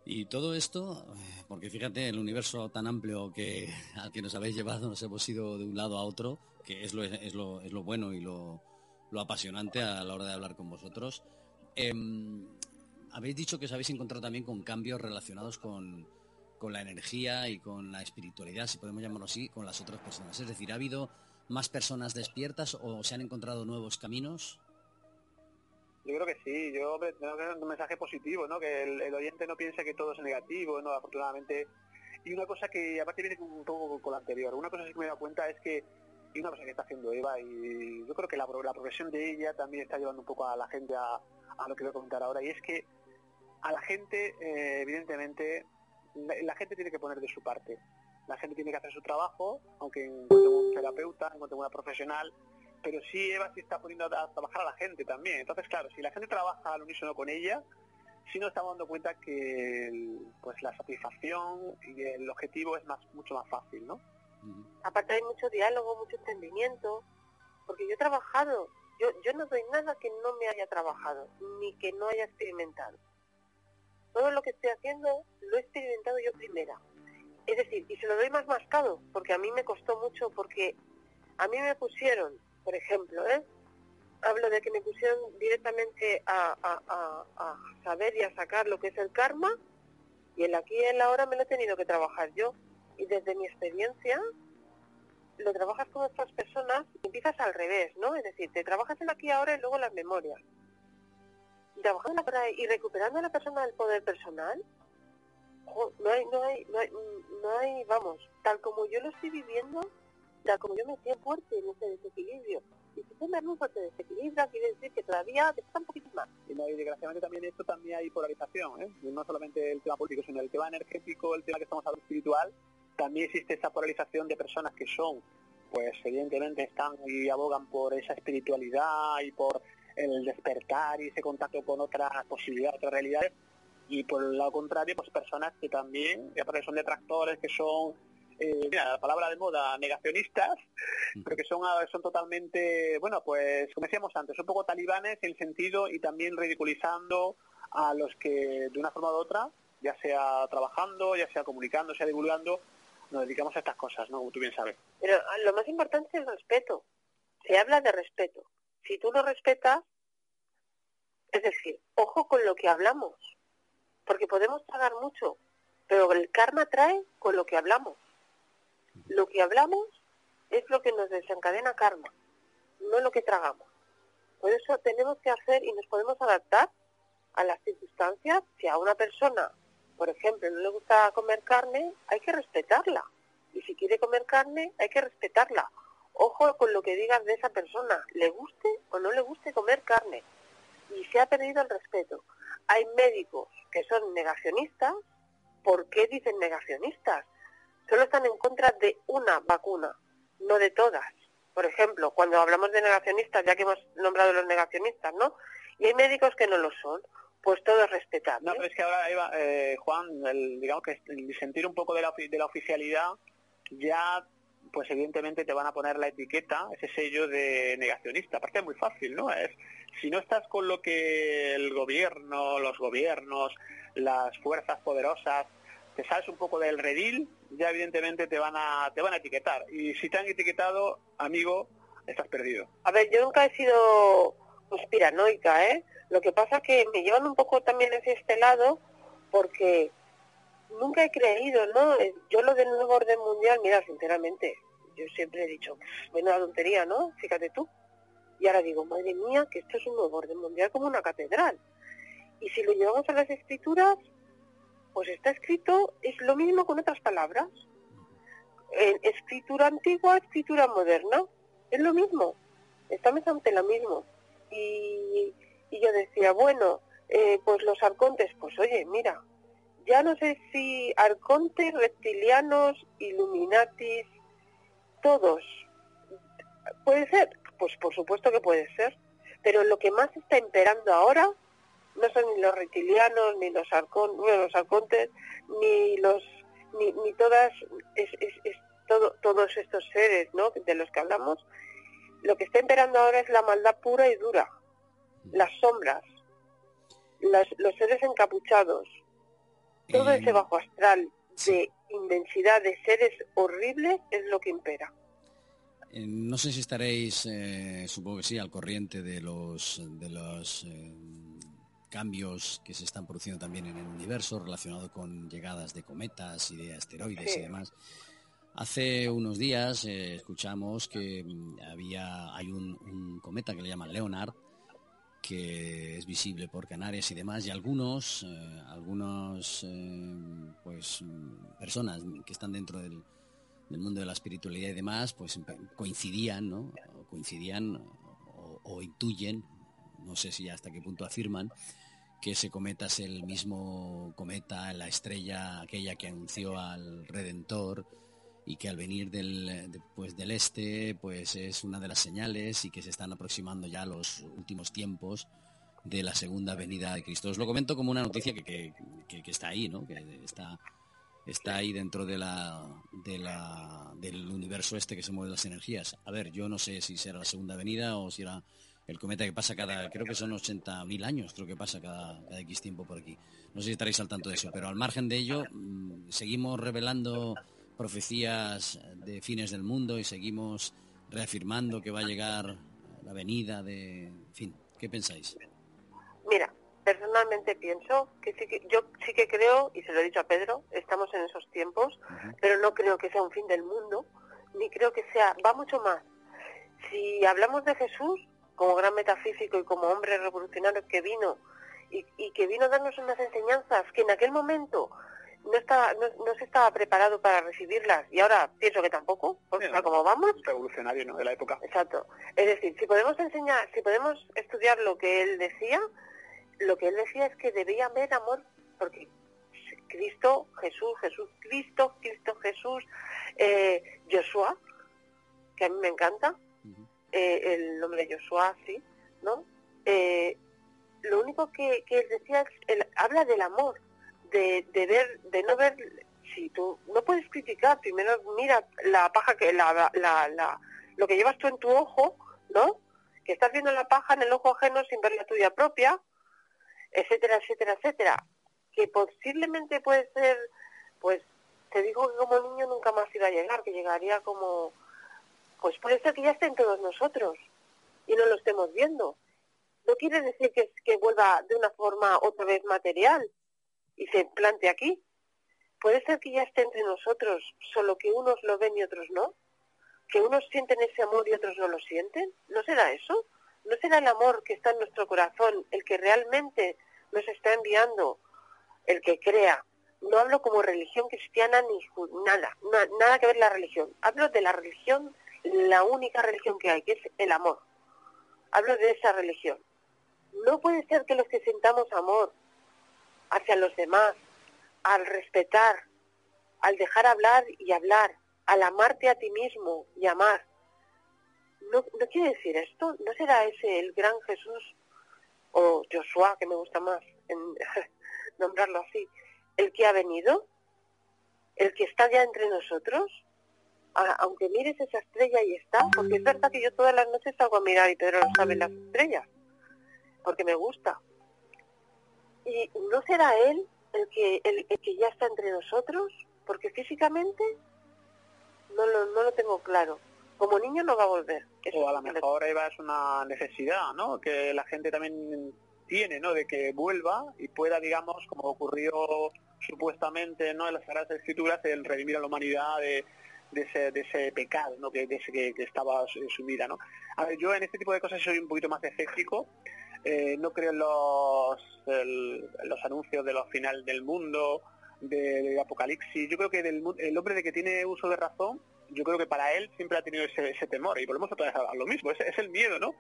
Y todo esto, porque fíjate, el universo tan amplio que, al que nos habéis llevado, nos hemos ido de un lado a otro, que es lo, es lo, es lo bueno y lo, apasionante a la hora de hablar con vosotros. Em, habéis dicho que os habéis encontrado también con cambios relacionados con, con la energía y con la espiritualidad, si podemos llamarlo así, con las otras personas. Es decir, ¿ha habido más personas despiertas o se han encontrado nuevos caminos? Yo creo que sí, yo tengo que dar un mensaje positivo, ¿no? Que el, oyente no piense que todo es negativo, ¿no? Afortunadamente. Y una cosa que aparte viene un poco con la anterior, una cosa que me he dado cuenta es que, y una cosa que está haciendo Eva, y yo creo que la, la progresión de ella también está llevando un poco a la gente a, lo que voy a comentar ahora, y es que a la gente, eh, evidentemente, la, gente tiene que poner de su parte. La gente tiene que hacer su trabajo, aunque encuentre un terapeuta, encuentre una profesional, pero sí Eva sí está poniendo a trabajar a la gente también. Entonces, claro, si la gente trabaja al unísono con ella, sí nos estamos dando cuenta que pues la satisfacción y el objetivo es más mucho más fácil, ¿no? Aparte hay mucho diálogo, mucho entendimiento, porque yo he trabajado, yo, yo no doy nada que no me haya trabajado, ni que no haya experimentado. Todo lo que estoy haciendo lo he experimentado yo primera. Es decir, y se lo doy más mascado, porque a mí me costó mucho, porque a mí me pusieron por ejemplo, ¿eh? hablo de que me pusieron directamente a, saber y a sacar lo que es el karma y el aquí y el ahora me lo he tenido que trabajar yo. Y desde mi experiencia lo trabajas con otras personas y empiezas al revés, ¿no? Es decir, te trabajas el aquí y ahora y luego las memorias. Trabajando y recuperando a la persona del poder personal, no hay, no hay, no hay, no hay, vamos, tal como yo lo estoy viviendo, sea, como yo me siento fuerte en ese desequilibrio. Y si tú me te desequilibra, quiere decir que todavía te está un poquito más. Y, no, y desgraciadamente también esto también hay polarización, ¿eh? no solamente el tema político, sino el tema energético, el tema que estamos hablando espiritual, también existe esa polarización de personas que son, pues evidentemente están y abogan por esa espiritualidad y por el despertar y ese contacto con otras posibilidades, otras realidades, y por el lado contrario, pues personas que también, que son detractores, que son eh, la palabra de moda, negacionistas, pero que son, ah, son totalmente, bueno, pues como decíamos antes, un poco talibanes en el sentido y también ridiculizando a los que de una forma u otra, ya sea trabajando, ya sea comunicando, sea divulgando, nos dedicamos a estas cosas, ¿no? Como tú bien sabes. Pero ah, lo más importante es el respeto. Se habla de respeto. Si tú lo respetas, es decir, ojo con lo que hablamos, porque podemos pagar mucho, pero el karma trae con lo que hablamos. Lo que hablamos es lo que nos desencadena karma, no lo que tragamos. Por eso tenemos que hacer y nos podemos adaptar a las circunstancias. Si a una persona, por ejemplo, no le gusta comer carne, hay que respetarla. Y si quiere comer carne, hay que respetarla. Ojo con lo que digas de esa persona, le guste o no le guste comer carne. Y se ha perdido el respeto. Hay médicos que son negacionistas. ¿Por qué dicen negacionistas? Solo están en contra de una vacuna, no de todas. Por ejemplo, cuando hablamos de negacionistas, ya que hemos nombrado los negacionistas, ¿no? Y hay médicos que no lo son, pues todo es respetable. No, pero es que ahora, eh, Juan, digamos que el sentir un poco de la, de la oficialidad ya pues evidentemente te van a poner la etiqueta, ese sello de negacionista. Aparte es muy fácil, ¿no? Es si no estás con lo que el gobierno, los gobiernos, las fuerzas poderosas, te sales un poco del redil, ya evidentemente te van a te van a etiquetar. Y si te han etiquetado, amigo, estás perdido. A ver, yo nunca he sido conspiranoica, ¿eh? Lo que pasa es que me llevan un poco también hacia este lado porque nunca he creído, ¿no? Eh, yo lo del nuevo orden mundial, mira, sinceramente, yo siempre he dicho, bueno, la tontería, ¿no? Fíjate tú. Y ahora digo, madre mía, que esto es un nuevo orden mundial como una catedral. Y si lo llevamos a las escrituras, pues está escrito, es lo mismo con otras palabras. En escritura antigua, escritura moderna, es lo mismo. Estamos ante lo mismo. Y, y yo decía, bueno, eh, pues los arcontes, pues oye, mira, ya no sé si arcontes, reptilianos, illuminatis, todos. ¿Puede ser? Pues por supuesto que puede ser. Pero lo que más está imperando ahora no son ni los reptilianos, ni los, los arcontes, ni los ni, ni todas es, es, todo, todos estos seres ¿no? de los que hablamos. Lo que está imperando ahora es la maldad pura y dura, las sombras, los seres encapuchados, todo ese bajo astral de inmensidad de seres horribles es lo que impera. Eh, no sé si estaréis, eh, supongo que sí, al corriente de los, de los eh, cambios que se están produciendo también en el universo relacionado con llegadas de cometas y de asteroides y demás. Hace unos días escuchamos que mm, había hay un, un, cometa que le llaman Leonard que es visible por Canarias y demás, y algunos, eh, algunos eh, pues personas que están dentro del, mundo de la espiritualidad y demás, pues coincidían, ¿no? O coincidían o, intuyen, no sé si hasta qué punto afirman, que ese cometa es el mismo cometa, la estrella aquella que anunció al Redentor, y que al venir del, pues, del este pues es una de las señales y que se están aproximando ya los últimos tiempos de la segunda venida de Cristo. Os lo comento como una noticia que, está ahí, ¿no? que está, está ahí dentro de la, del universo este que se mueve las energías. A ver, yo no sé si será la segunda venida o si era el cometa que pasa cada, creo que son 80.000 años, creo que pasa cada, cada X tiempo por aquí. No sé si estaréis al tanto de eso, pero al margen de ello, mm, seguimos revelando profecías de fines del mundo y seguimos reafirmando que va a llegar la venida de... En fin, ¿qué pensáis? Mira, personalmente pienso que sí que yo sí que creo, y se lo he dicho a Pedro, estamos en esos tiempos, pero no creo que sea un fin del mundo, ni creo que sea, va mucho más. Si hablamos de Jesús como gran metafísico y como hombre revolucionario que vino y, y que vino a darnos unas enseñanzas que en aquel momento no estaba no, se estaba preparado para recibirlas. Y ahora pienso que tampoco porque como vamos. Revolucionario no de la época. Exacto. Es decir si podemos enseñar si podemos estudiar lo que él decía lo que él decía es que debía haber amor porque Cristo Jesús Jesús Cristo Cristo Jesús eh, Joshua que a mí me encanta eh, el nombre de Joshua sí no eh, lo único que, que decía es habla del amor de, de ver, de no ver, si tú no puedes criticar, primero mira la paja que, la, la, la, lo que llevas tú en tu ojo, ¿no? Que estás viendo la paja en el ojo ajeno sin ver la tuya propia, etcétera, etcétera, etcétera. Que posiblemente puede ser, pues, te digo que como niño nunca más iba a llegar, que llegaría como, pues puede ser que ya esté en todos nosotros y no lo estemos viendo. No quiere decir que, que vuelva de una forma otra vez material, y se plante aquí. Puede ser que ya esté entre nosotros, solo que unos lo ven y otros no. Que unos sienten ese amor y otros no lo sienten. ¿No será eso? ¿No será el amor que está en nuestro corazón el que realmente nos está enviando el que crea. No hablo como religión cristiana ni nada, nada que ver la religión. Hablo de la religión, la única religión que hay, que es el amor. Hablo de esa religión. No puede ser que los que sintamos amor hacia los demás, al respetar, al dejar hablar y hablar, al amarte a ti mismo y amar, no, no quiere decir esto, ¿no será ese el gran Jesús o Joshua, que me gusta más en *laughs* nombrarlo así, el que ha venido, el que está ya entre nosotros, aunque mires esa estrella y está, porque es verdad que yo todas las noches salgo a mirar y Pedro lo sabe las estrellas, porque me gusta. ¿Y no será él el que, el, que ya está entre nosotros? Porque físicamente no lo, no lo tengo claro como niño no va a volver. o a lo mejor Eva es una necesidad, ¿no? Que la gente también tiene, ¿no? De que vuelva y pueda, digamos, como ocurrió supuestamente, ¿no? En las Sagradas Escrituras, el redimir a la humanidad de, ese, de ese pecado, ¿no? Que, de ese que, estaba sumida, ¿no? A ver, yo en este tipo de cosas soy un poquito más escéptico. Eh, no creo en los, los anuncios de los final del mundo, del Apocalipsis. Yo creo que el hombre de que tiene uso de razón yo creo que para él siempre ha tenido ese, temor y volvemos otra vez a lo mismo, es, es el miedo, ¿no?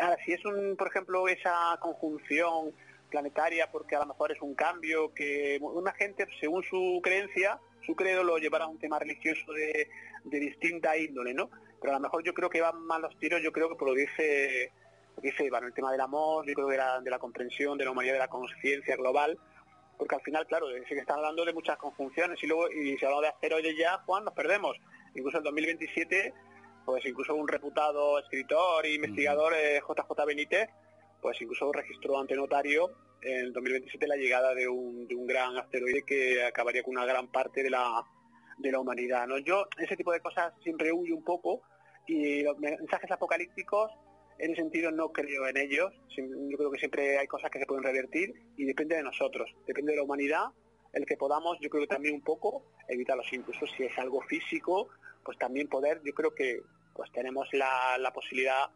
Ahora, si es un, por ejemplo, esa conjunción planetaria porque a lo mejor es un cambio que una gente, según su creencia, su credo lo llevará a un tema religioso de, distinta índole, ¿no? Pero a lo mejor yo creo que van más los tiros, yo creo que por lo que dice, dice el tema del amor, yo creo que de la comprensión de la humanidad, de la conciencia global, porque al final, claro, sí que están hablando de muchas conjunciones y luego, y si hablamos de asteroides ya, Juan, nos perdemos. Incluso en 2027, pues incluso un reputado escritor e investigador, JJ eh, Benítez, pues incluso registró ante notario en 2027 la llegada de un, de un gran asteroide que acabaría con una gran parte de la, de la humanidad. ¿no? Yo ese tipo de cosas siempre huyo un poco y los mensajes apocalípticos en ese sentido no creo en ellos. Yo creo que siempre hay cosas que se pueden revertir y depende de nosotros, depende de la humanidad, el que podamos, yo creo que también un poco evitarlos, incluso si es algo físico, pues también poder, yo creo que pues tenemos la, la posibilidad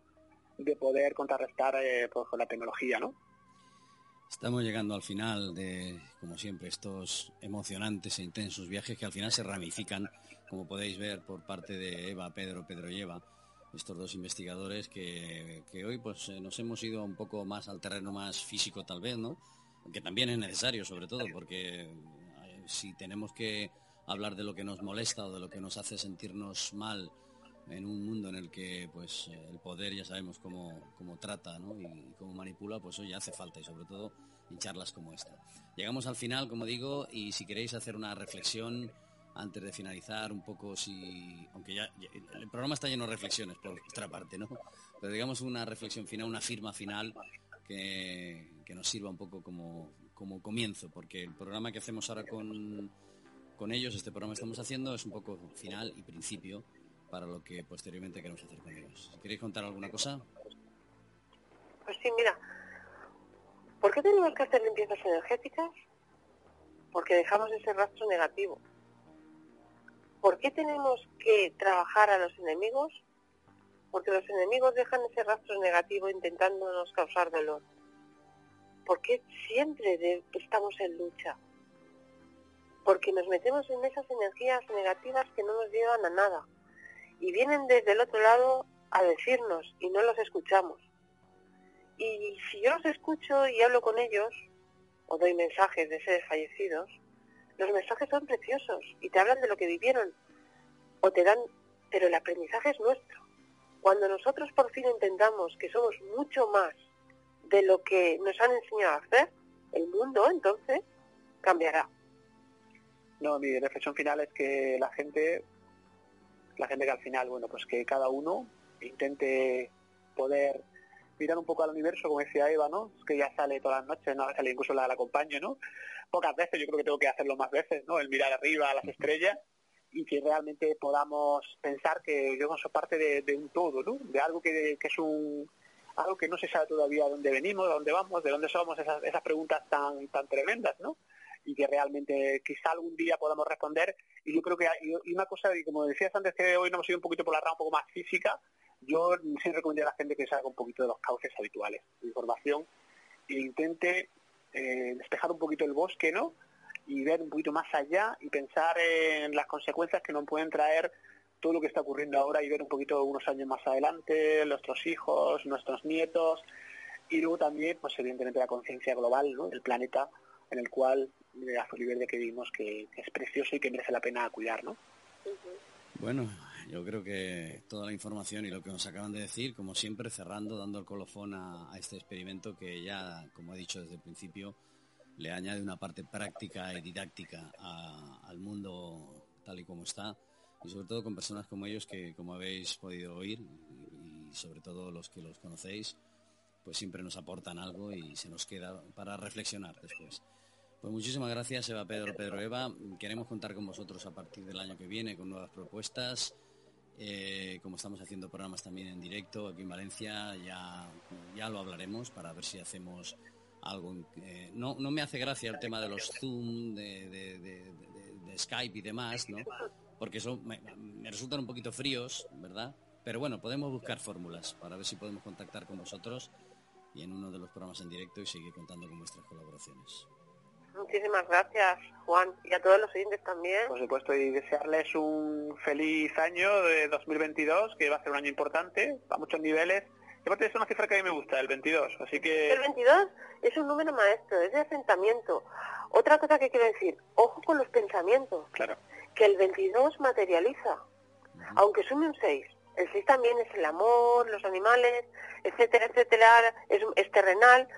de poder contrarrestar eh, pues, con la tecnología, ¿no? Estamos llegando al final de, como siempre, estos emocionantes e intensos viajes que al final se ramifican, como podéis ver, por parte de Eva, Pedro, Pedro y Eva estos dos investigadores que, hoy pues eh, nos hemos ido un poco más al terreno más físico tal vez, ¿no? Que también es necesario sobre todo porque eh, si tenemos que hablar de lo que nos molesta o de lo que nos hace sentirnos mal en un mundo en el que pues eh, el poder ya sabemos cómo, cómo trata ¿no? y cómo manipula, pues hoy hace falta y sobre todo en charlas como esta. Llegamos al final, como digo, y si queréis hacer una reflexión antes de finalizar un poco si, aunque ya, el programa está lleno de reflexiones por nuestra parte, ¿no? Pero digamos una reflexión final, una firma final que, nos sirva un poco como, como comienzo, porque el programa que hacemos ahora con, con ellos, este programa que estamos haciendo, es un poco final y principio para lo que posteriormente queremos hacer con ellos. ¿Queréis contar alguna cosa? Pues sí, mira, ¿por qué tenemos que hacer limpiezas energéticas? Porque dejamos ese rastro negativo. ¿Por qué tenemos que trabajar a los enemigos? Porque los enemigos dejan ese rastro negativo intentándonos causar dolor. ¿Por qué siempre estamos en lucha? Porque nos metemos en esas energías negativas que no nos llevan a nada. Y vienen desde el otro lado a decirnos y no los escuchamos. Y si yo los escucho y hablo con ellos, o doy mensajes de seres fallecidos, los mensajes son preciosos y te hablan de lo que vivieron o te dan, pero el aprendizaje es nuestro. Cuando nosotros por fin entendamos que somos mucho más de lo que nos han enseñado a hacer, el mundo entonces cambiará. No, mi reflexión final es que la gente, la gente que al final, bueno, pues que cada uno intente poder mirar un poco al universo, como decía Eva, ¿no? Es que ya sale todas las noches, ¿no? Sale incluso la, la acompaño, ¿no? pocas veces, yo creo que tengo que hacerlo más veces, ¿no? El mirar arriba a las estrellas y que realmente podamos pensar que yo soy parte de, un todo, ¿no? De algo que, es un algo que no se sabe todavía de dónde venimos, de dónde vamos, de dónde somos, esas, esas preguntas tan tan tremendas, ¿no? Y que realmente quizá algún día podamos responder. Y yo creo que y una cosa, y como decías antes que hoy nos hemos ido un poquito por la rama un poco más física, yo sí recomendaría a la gente que salga un poquito de los cauces habituales de información e intente eh, despejar un poquito el bosque, ¿no? Y ver un poquito más allá y pensar en las consecuencias que nos pueden traer todo lo que está ocurriendo ahora y ver un poquito unos años más adelante, nuestros hijos, nuestros nietos, y luego también, pues evidentemente la conciencia global ¿no? del planeta en el cual y verde que vimos que, es precioso y que merece la pena cuidar, ¿no? Bueno, yo creo que toda la información y lo que nos acaban de decir, como siempre, cerrando, dando el colofón a, este experimento que ya, como he dicho desde el principio, le añade una parte práctica y didáctica al mundo tal y como está, y sobre todo con personas como ellos que, como habéis podido oír, y sobre todo los que los conocéis, pues siempre nos aportan algo y se nos queda para reflexionar después. Pues muchísimas gracias, Eva Pedro, Pedro Eva. Queremos contar con vosotros a partir del año que viene con nuevas propuestas. Eh, como estamos haciendo programas también en directo aquí en Valencia, ya, ya lo hablaremos para ver si hacemos algo. Eh, no, no me hace gracia el tema de los Zoom, de, Skype y demás, ¿no? Porque eso me resultan un poquito fríos, ¿verdad? Pero bueno, podemos buscar fórmulas para ver si podemos contactar con vosotros y en uno de los programas en directo y seguir contando con vuestras colaboraciones. Muchísimas gracias, Juan, y a todos los oyentes también. Por supuesto, y desearles un feliz año de 2022, que va a ser un año importante, a muchos niveles. Y aparte es una cifra que a mí me gusta, el 22, así que... El 22 es un número maestro, es de asentamiento. Otra cosa que quiero decir, ojo con los pensamientos. Claro. Que el 22 materializa, aunque sume un 6. El 6 también es el amor, los animales, etcétera, etcétera, es, es terrenal,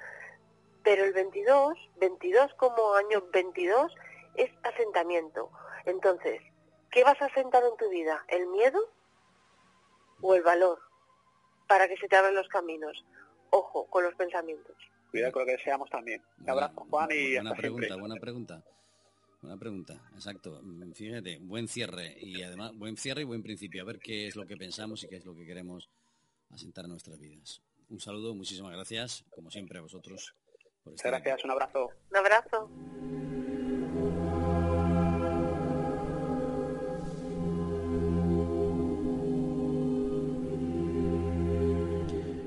pero el 22, 22 como año 22, es asentamiento. Entonces, ¿qué vas a asentar en tu vida? ¿El miedo o el valor? Para que se te abran los caminos. Ojo con los pensamientos. Cuidado con lo que deseamos también. Un abrazo, Juan, y buena pregunta, buena pregunta. Buena pregunta, exacto. Mm, fíjate, buen cierre y además buen cierre y buen principio. A ver qué es lo que pensamos y qué es lo que queremos asentar en nuestras vidas. Un saludo, muchísimas gracias, como siempre a vosotros. Muchas gracias, un abrazo. Un abrazo.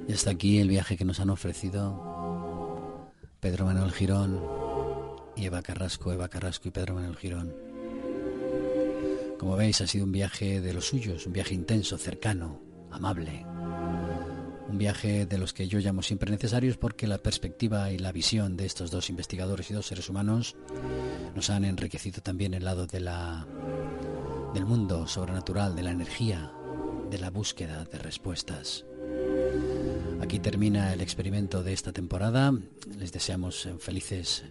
Y hasta aquí el viaje que nos han ofrecido Pedro Manuel Girón y Eva Carrasco, Eva Carrasco y Pedro Manuel Girón. Como veis, ha sido un viaje de los suyos, un viaje intenso, cercano, amable. Un viaje de los que yo llamo siempre necesarios porque la perspectiva y la visión de estos dos investigadores y dos seres humanos nos han enriquecido también el lado de la, del mundo sobrenatural, de la energía, de la búsqueda de respuestas. Aquí termina el experimento de esta temporada. Les deseamos felices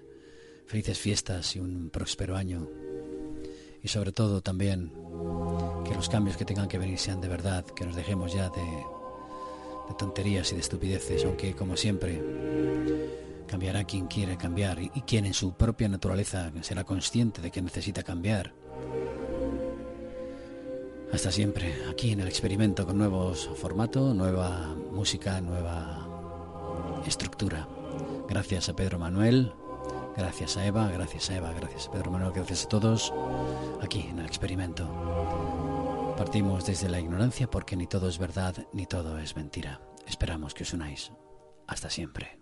felices fiestas y un próspero año. Y sobre todo también que los cambios que tengan que venir sean de verdad, que nos dejemos ya de, tonterías y de estupideces, aunque como siempre cambiará quien quiere cambiar y, quien en su propia naturaleza será consciente de que necesita cambiar. Hasta siempre, aquí en el experimento con nuevos formatos, nueva música, nueva estructura. Gracias a Pedro Manuel, Gracias a Eva, gracias a Eva, gracias a Pedro Manuel, gracias a todos aquí en el experimento. Partimos desde la ignorancia porque ni todo es verdad ni todo es mentira. Esperamos que os unáis. Hasta siempre.